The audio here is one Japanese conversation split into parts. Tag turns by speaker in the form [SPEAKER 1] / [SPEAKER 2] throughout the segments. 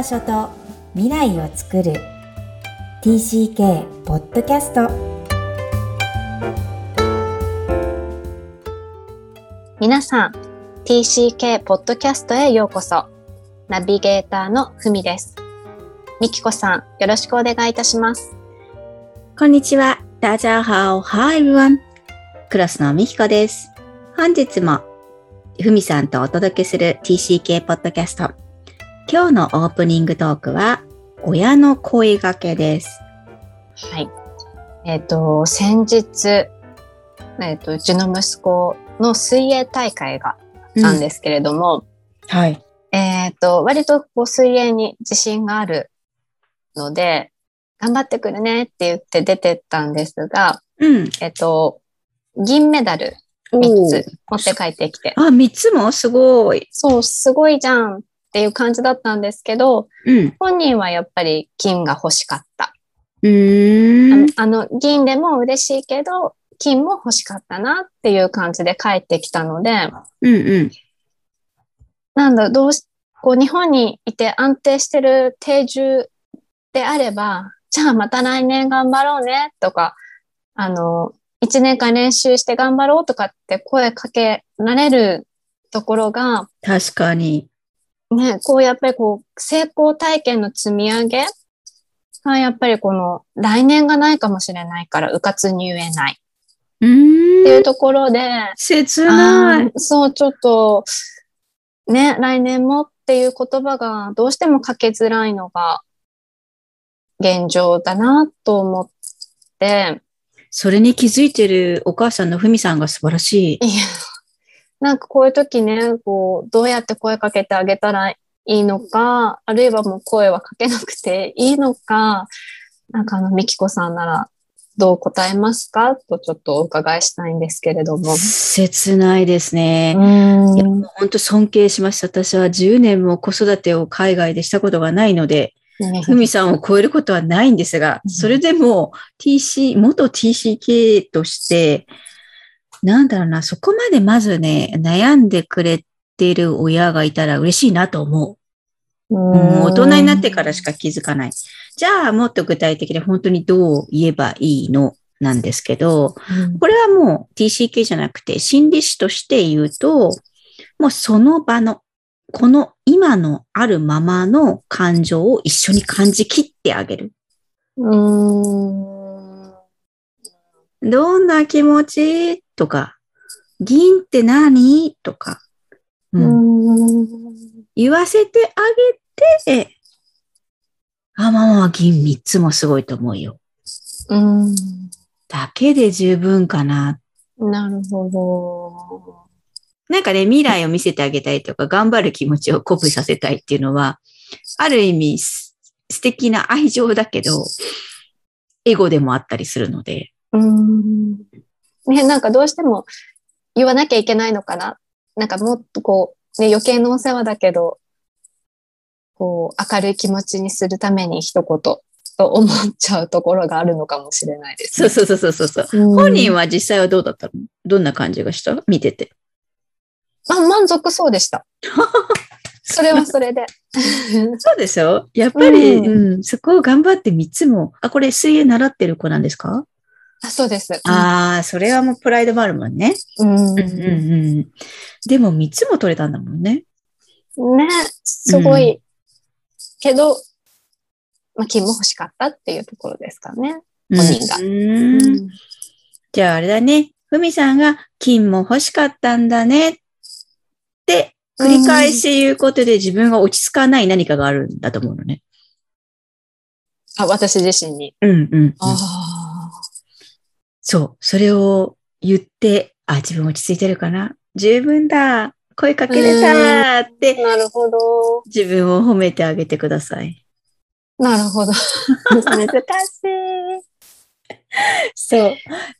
[SPEAKER 1] 場所と未来を作る TCK ポッドキャスト
[SPEAKER 2] 皆さん TCK ポッドキャストへようこそナビゲーターのふみですみきこさんよろしくお願いいたします
[SPEAKER 3] こんにちは。大家好。Hi everyone. クラスのみひこです。本日もふみさんとお届けする TCK ポッドキャスト。今日のオープニングトークは親の声掛けです。
[SPEAKER 2] はいえっ、と先日えっ、とうちの息子の水泳大会があったんですけれども、
[SPEAKER 3] はい。
[SPEAKER 2] えっ、と、割とこう水泳に自信があるので、頑張ってくるねって言って出てったんですが、
[SPEAKER 3] うん。
[SPEAKER 2] えっ、と、銀メダル3
[SPEAKER 3] お
[SPEAKER 2] つ
[SPEAKER 3] ー
[SPEAKER 2] 持って帰ってきて、
[SPEAKER 3] あ、三つも？すごい。
[SPEAKER 2] そう、すごいじゃんっていう感じだったんですけど、
[SPEAKER 3] うん。
[SPEAKER 2] 本人はやっぱり金が欲しかった。
[SPEAKER 3] うーん。
[SPEAKER 2] あの、銀でも嬉しいけど、金も欲しかったなっていう感じで帰ってきたので、
[SPEAKER 3] うんうん。
[SPEAKER 2] なんだ、どうし、こう日本にいて安定してる定住であれば、じゃあまた来年頑張ろうねとか、あの、一年間練習して頑張ろうとかって声かけられるところが、
[SPEAKER 3] 確かに。
[SPEAKER 2] ね、こうやっぱりこう成功体験の積み上げ？がやっぱりこの来年がないかもしれないからうかつに言えないっ
[SPEAKER 3] う
[SPEAKER 2] てい
[SPEAKER 3] ー。
[SPEAKER 2] うんところで、
[SPEAKER 3] 切ない。
[SPEAKER 2] そう、ちょっと、ね、来年もっていう言葉がどうしてもかけづらいのが現状だなと思って、
[SPEAKER 3] それに気づいてるお母さんのふみさんが素晴らしい。
[SPEAKER 2] いや、なんかこういう時ね、こう、どうやって声かけてあげたらいいのか、あるいはもう声はかけなくていいのか、なんかあの、みきこさんならどう答えますかとちょっとお伺いしたいんですけれども。
[SPEAKER 3] 切ないですね。本当尊敬しました。私は10年も子育てを海外でしたことがないので、ふみさんを超えることはないんですが、
[SPEAKER 2] うん
[SPEAKER 3] それでも TC、元 TCK として、なんだろうな、そこまでまずね、悩んでくれている親がいたら嬉しいなと思う。うん、大人になってからしか気づかない。じゃあ、もっと具体的で本当にどう言えばいいのなんですけど、
[SPEAKER 2] うん
[SPEAKER 3] これはもう TCK じゃなくて心理師として言うと、もうその場の、この今のあるままの感情を一緒に感じきってあげる。
[SPEAKER 2] うん
[SPEAKER 3] どんな気持ち？とか、銀って何？とか、うん言わせてあげて、あ、ママは銀3つもすごいと思うよ。
[SPEAKER 2] うん
[SPEAKER 3] だけで十分かな
[SPEAKER 2] なるほど。
[SPEAKER 3] なんかね、未来を見せてあげたいとか、頑張る気持ちを鼓舞させたいっていうのは、ある意味す素敵な愛情だけど、エゴでもあったりするので。
[SPEAKER 2] うん。ね、なんかどうしても言わなきゃいけないのかな。なんかもっとこう、ね、余計なお世話だけど、こう、明るい気持ちにするために一言と思っちゃうところがあるのかもしれないです、
[SPEAKER 3] そうそうそうそうそう。
[SPEAKER 2] うん
[SPEAKER 3] 本人は実際はどうだった？のどんな感じがした？見てて。
[SPEAKER 2] まあ、満足そうでした。それはそれで。
[SPEAKER 3] そうでしょ？やっぱり、
[SPEAKER 2] う
[SPEAKER 3] うん、そこを頑張って3つも。あ、これ水泳習ってる子なんですか、
[SPEAKER 2] あそうです。
[SPEAKER 3] ああ、それはもうプライドもあるもんね。
[SPEAKER 2] うん。
[SPEAKER 3] うんうんうん。でも3つも取れたんだもんね。
[SPEAKER 2] ね、すごい。けど、まあ、金も欲しかったっていうところですかね。本人が
[SPEAKER 3] うんじゃああれだね。ふみさんが金も欲しかったんだねって繰り返し言うことで自分が落ち着かない何かがあるんだと思うのね。
[SPEAKER 2] あ、私自身に。
[SPEAKER 3] うんうん、うん。
[SPEAKER 2] あ
[SPEAKER 3] そう。それを言って、あ、自分落ち着いてるかな？十分だ。声かけれたって
[SPEAKER 2] あ。なるほど。
[SPEAKER 3] 自分を褒めてあげてください。
[SPEAKER 2] なるほど。難しい。
[SPEAKER 3] そう。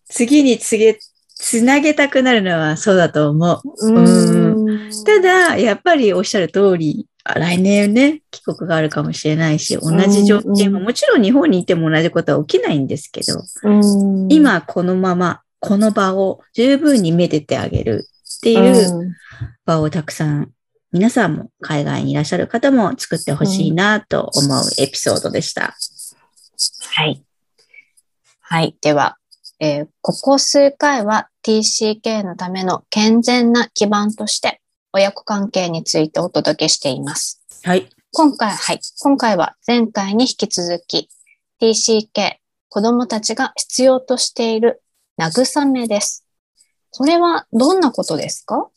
[SPEAKER 3] 次につげ、つなげたくなるのはそうだと思う。
[SPEAKER 2] うん。
[SPEAKER 3] ただ、やっぱりおっしゃる通り、あ来年ね、帰国があるかもしれないし、同じ条件も、
[SPEAKER 2] うん
[SPEAKER 3] もちろん日本にいても同じことは起きないんですけど、
[SPEAKER 2] うん、
[SPEAKER 3] 今このまま、この場を十分にめでてあげるっていう
[SPEAKER 2] うん
[SPEAKER 3] 場をたくさん皆さんも海外にいらっしゃる方も作ってほしいなと思うエピソードでした。
[SPEAKER 2] はい。はい。では、えーここ数回は TCK のための健全な基盤として親子関係についてお届けしています。
[SPEAKER 3] はい。
[SPEAKER 2] 今回、はい。今回は前回に引き続き TCK、子供たちが必要としている慰めです。これはどんなことですか？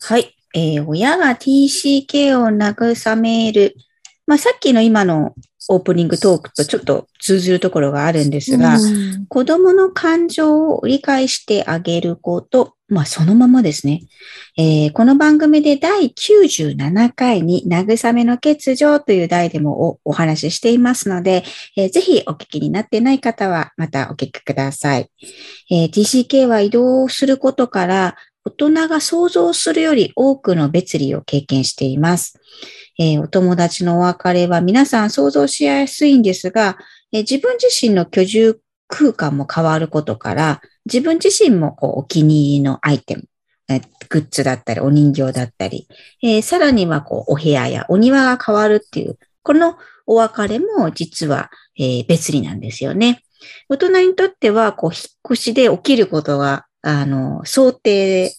[SPEAKER 3] はい。えー親が TCK を慰める。まあ、さっきの今のオープニングトークとちょっと通ずるところがあるんですが、
[SPEAKER 2] うん
[SPEAKER 3] 子供の感情を理解してあげること、まあそのままですね。えーこの番組で第97回に慰めの欠如という題でもおお話ししていますので、えーぜひお聞きになってない方はまたお聞きください。えー TCK は移動することから大人が想像するより多くの別離を経験しています。えーお友達のお別れは皆さん想像しやすいんですが、え自分自身の居住空間も変わることから、自分自身もこうお気に入りのアイテム、えグッズだったり、お人形だったり、えーさらにはこうお部屋やお庭が変わるっていう、このお別れも実は、えー別離なんですよね。大人にとっては、こう、引っ越しで起きることが、あの、想定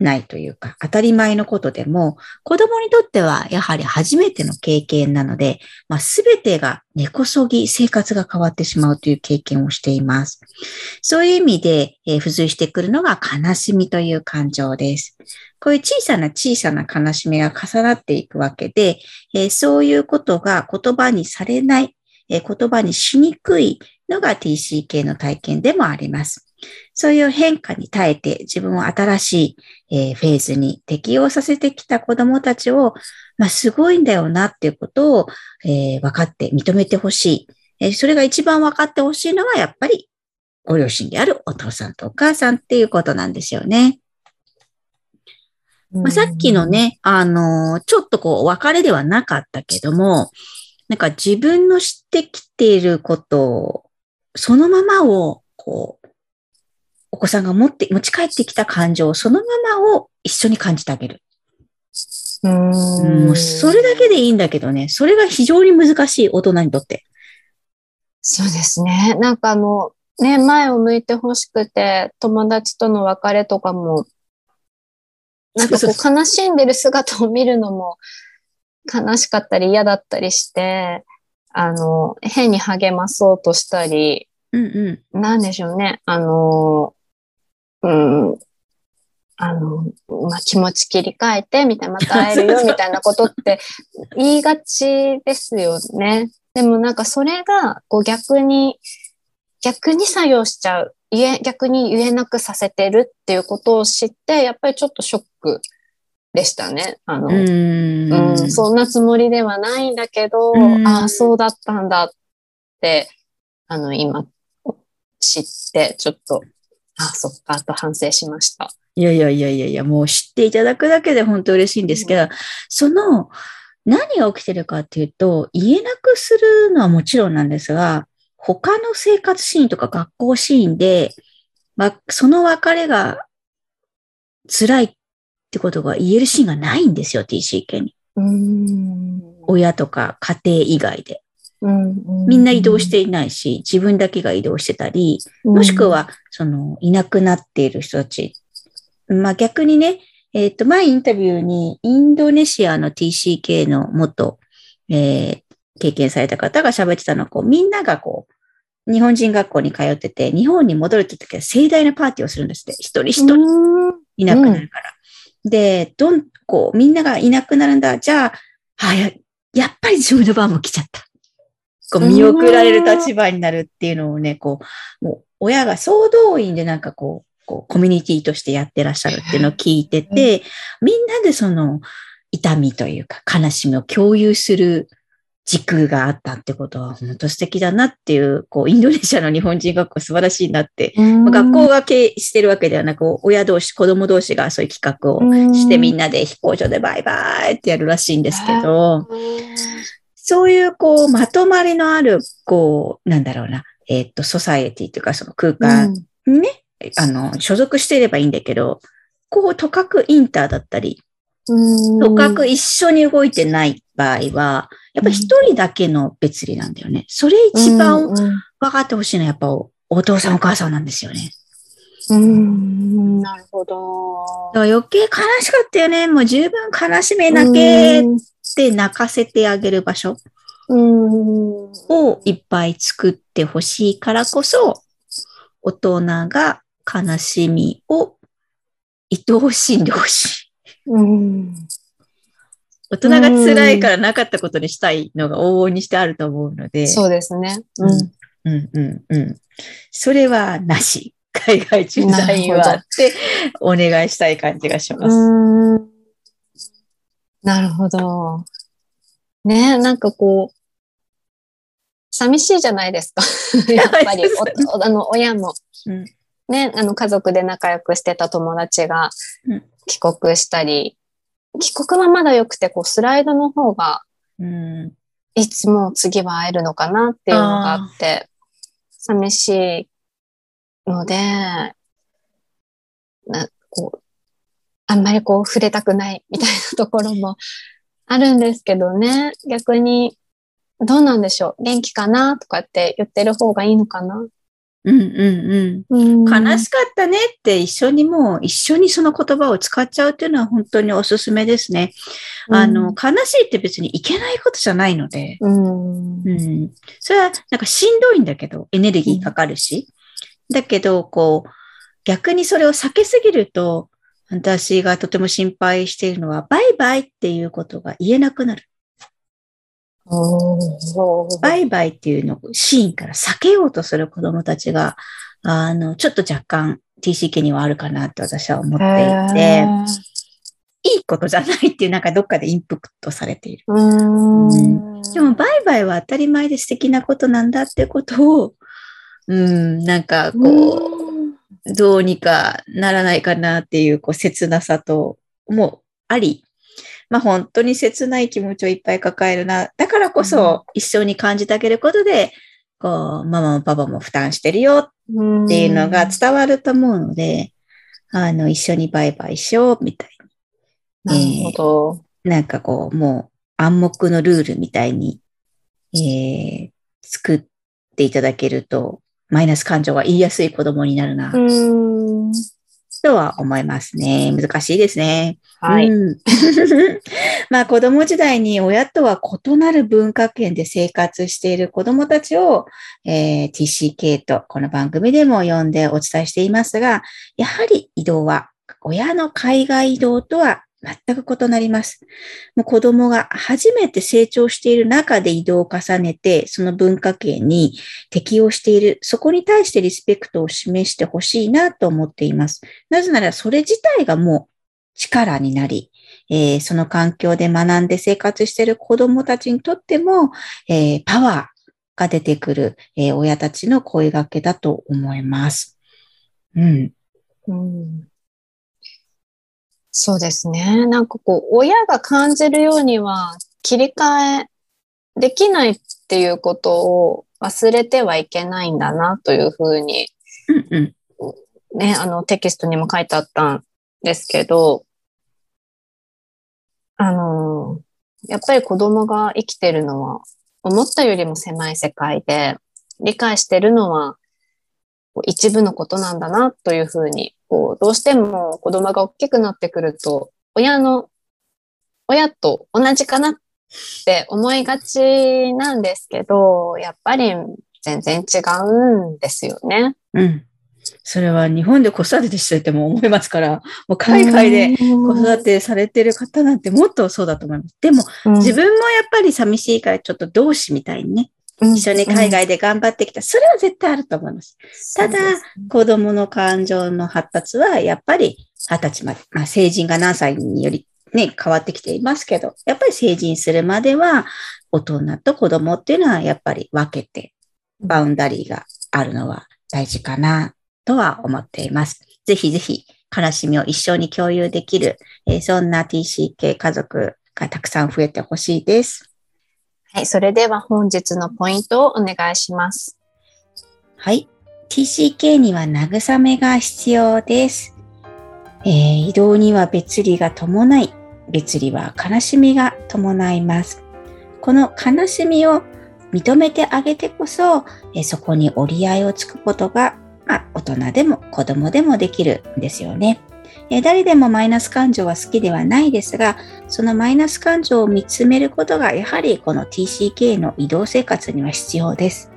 [SPEAKER 3] ないというか、当たり前のことでも、子供にとってはやはり初めての経験なので、まあ、てが根こそぎ生活が変わってしまうという経験をしています。そういう意味で、えー付随してくるのが悲しみという感情です。こういう小さな小さな悲しみが重なっていくわけで、えーそういうことが言葉にされない、えー言葉にしにくいのが TCK の体験でもあります。そういう変化に耐えて自分を新しい、えーフェーズに適応させてきた子供たちを、まあ、すごいんだよなっていうことを、えー分かって認めてほしい。えーそれが一番分かってほしいのはやっぱりご両親であるお父さんとお母さんっていうことなんですよね。まあ、さっきの、ね、あのーちょっとこう、お別れではなかったけども、なんか自分の知ってきていることを、そのままを、こう、お子さんが持って、持ち帰ってきた感情をそのままを一緒に感じてあげる。
[SPEAKER 2] うん
[SPEAKER 3] もうそれだけでいいんだけどね、それが非常に難しい大人にとって。
[SPEAKER 2] そうですね。なんかあの、ね、前を向いてほしくて、友達との別れとかも、なんかこ
[SPEAKER 3] う
[SPEAKER 2] 悲しんでる姿を見るのも悲しかったり嫌だったりして、あの、変に励まそうとしたり、
[SPEAKER 3] うんうん。
[SPEAKER 2] なんでしょうね。あの、うん、あの、まあ、気持ち切り替えて、みたいな、また会えるよ、みたいなことって 言いがちですよね。でもなんかそれが、こう逆に、逆に作用しちゃう。言え、逆に言えなくさせてるっていうことを知って、やっぱりちょっとショックでしたね。あの、
[SPEAKER 3] うーん。
[SPEAKER 2] うん、そんなつもりではないんだけど、
[SPEAKER 3] うん
[SPEAKER 2] ああ、そうだったんだって、あの、今、知って、ちょっと、ああ、そっか、と反省しました。
[SPEAKER 3] いやいやいやいやいや、もう知っていただくだけで本当嬉しいんですけど、その、何が起きてるかっていうと、言えなくするのはもちろんなんですが、他の生活シーンとか学校シーンで、まあ、その別れが辛いってことが言えるシーンがないんですよ、TCK に。
[SPEAKER 2] うん。
[SPEAKER 3] 親とか家庭以外で。
[SPEAKER 2] うん
[SPEAKER 3] みんな移動していないし、自分だけが移動してたり、もしく、は、その、いなくなっている人たち。まあ逆にね、えっ、と、前インタビューに、インドネシアの TCK の元、えー経験された方が喋ってたのは、こう、みんながこう、日本人学校に通ってて、日本に戻るって時は盛大なパーティーをするんですって。一人一人
[SPEAKER 2] うん
[SPEAKER 3] いなくなるから。で、どん、こう、みんながいなくなるんだ。じゃあ、あや、やっぱり自分の番も来ちゃった。こう、見送られる立場になるっていうのをね、こう、もう、親が総動員でなんかこう、こう、コミュニティとしてやってらっしゃるっていうのを聞いてて、みんなでその、痛みというか、悲しみを共有する軸があったってことは、本当素敵だなっていう、こう、インドネシアの日本人学校素晴らしいなってまあ学校が経営してるわけではなく、親同士、子供同士がそういう企画をしてみんなで飛行場でバイバイってやるらしいんですけど、そういうこう、まとまりのある、こう、なんだろうな、えっと、ソサエティというかその空間。にね、あの、所属していればいいんだけど、こう、とかくインターだったり、とかく一緒に動いてない場合は、やっぱ一人だけの別離なんだよね。それ一番
[SPEAKER 2] うん
[SPEAKER 3] 分かってほしいのはやっぱお父さんお母さんなんですよね。
[SPEAKER 2] うん、なるほど。
[SPEAKER 3] 余計悲しかったよね。もう十分悲しめなけ。って泣かせてあげる場所
[SPEAKER 2] うん。
[SPEAKER 3] をいっぱい作ってほしいからこそ、大人が悲しみを愛おしんでほしい。
[SPEAKER 2] うん。
[SPEAKER 3] 大人が辛いからなかったことにしたいのが往々にしてあると思うので。
[SPEAKER 2] そうですね。
[SPEAKER 3] う
[SPEAKER 2] うんん。
[SPEAKER 3] うんうんうん。それはなし。海外駐在員はってお願いしたい感じがします。
[SPEAKER 2] うん。なるほど。ねなんかこう、寂しいじゃないですか。やっぱりあの、親も。
[SPEAKER 3] うん
[SPEAKER 2] ね、あの、家族で仲良くしてた友達が
[SPEAKER 3] うん
[SPEAKER 2] 帰国したり、帰国はまだ良くて、こう、スライドの方が、
[SPEAKER 3] うん
[SPEAKER 2] いつも次は会えるのかなっていうのがあって、寂しいので、なこう、あんまりこう触れたくないみたいなところもあるんですけどね、逆に、どうなんでしょう？元気かな？とかって言ってる方がいいのかな？
[SPEAKER 3] うんうん
[SPEAKER 2] うん。
[SPEAKER 3] うん。悲しかったねって一緒にもう一緒にその言葉を使っちゃうっていうのは本当におすすめですね。あの、悲しいって別にいけないことじゃないので、
[SPEAKER 2] うん、
[SPEAKER 3] うん。それはなんかしんどいんだけど、エネルギーかかるし。だけど、こう、逆にそれを避けすぎると、私がとても心配しているのは、バイバイっていうことが言えなくなる。バイバイっていうのをシーンから避けようとする子供たちが、あの、ちょっと若干 TCK にはあるかなって私は思っていて、いいことじゃないっていうなんかどっかでインプットされている。
[SPEAKER 2] うん。
[SPEAKER 3] でも、バイバイは当たり前で素敵なことなんだってことを、うん、なんかこう、どうにかならないかなっていう、こう、切なさと、もあり、まあ本当に切ない気持ちをいっぱい抱えるな。だからこそ、一緒に感じてあげることで、こう、ママもパパも負担してるよっていうのが伝わると思うので、あの、一緒にバイバイしようみたい
[SPEAKER 2] なるほど。
[SPEAKER 3] な。なんかこう、もう暗黙のルールみたいに、えー、作っていただけると、マイナス感情が言いやすい子供になるな、
[SPEAKER 2] うん。
[SPEAKER 3] とは思いますね。難しいですね。
[SPEAKER 2] はい。
[SPEAKER 3] うん まあ子供時代に親とは異なる文化圏で生活している子供たちを、えー TCK とこの番組でも呼んでお伝えしていますが、やはり移動は親の海外移動とは全く異なります。もう子供が初めて成長している中で移動を重ねて、その文化圏に適応している、そこに対してリスペクトを示してほしいなと思っています。なぜならそれ自体がもう力になり、えーその環境で学んで生活している子供たちにとっても、えーパワーが出てくる、えー親たちの声掛けだと思います。うん。
[SPEAKER 2] うんそうですね。なんかこう、親が感じるようには切り替えできないっていうことを忘れてはいけないんだなというふうに、
[SPEAKER 3] うんうん。
[SPEAKER 2] ね、あのテキストにも書いてあったんですけど、あの、やっぱり子供が生きてるのは思ったよりも狭い世界で、理解してるのはこう一部のことなんだなというふうに、こう、どうしても子供が大きくなってくると、親の、親と同じかなって思いがちなんですけど、やっぱり全然違うんですよね。
[SPEAKER 3] うん。それは日本で子育てしてても思いますから、もう海外で子育てされてる方なんてもっとそうだと思います。でも自分もやっぱり寂しいからちょっと同志みたいにね、
[SPEAKER 2] 分
[SPEAKER 3] 一緒に海外で頑張ってきた。それは絶対あると思います。ただ子供の感情の発達はやっぱり二十歳まで、まあ成人が何歳によりね、変わってきていますけど、やっぱり成人するまでは大人と子供っていうのはやっぱり分けてバウンダリーがあるのは大事かなとは思っています。ぜひぜひ悲しみを一緒に共有できる、えーそんな TCK 家族がたくさん増えてほしいです。
[SPEAKER 2] はい、それでは本日のポイントをお願いします。
[SPEAKER 3] はい。TCK には慰めが必要です。えー移動には別離が伴い、別離は悲しみが伴います。この悲しみを認めてあげてこそ、えそこに折り合いをつくことが、まあ、大人でも子供でもできるんですよね。え誰でもマイナス感情は好きではないですが、そのマイナス感情を見つめることがやはりこの TCK の移動生活には必要です。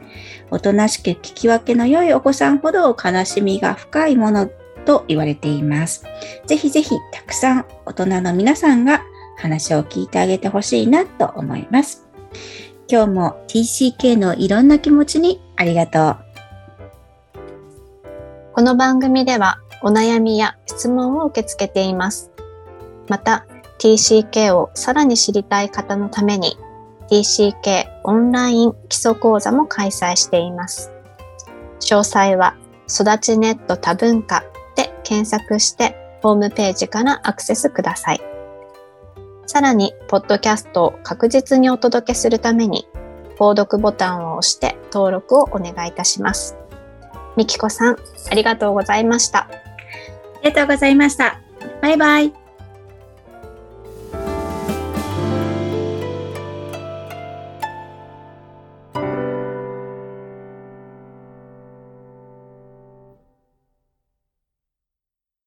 [SPEAKER 3] おとなしく聞き分けの良いお子さんほど悲しみが深いものと言われています。ぜひぜひたくさん大人の皆さんが話を聞いてあげてほしいなと思います。今日も TCK のいろんな気持ちにありがとう。
[SPEAKER 2] この番組ではお悩みや質問を受け付けています。また TCK をさらに知りたい方のために TCK オンライン基礎講座も開催しています。詳細は育ちネット多文化で検索してホームページからアクセスください。さらに、ポッドキャストを確実にお届けするために、購読ボタンを押して登録をお願いいたします。みきこさん、ありがとうございました。
[SPEAKER 3] ありがとうございました。バイバイ。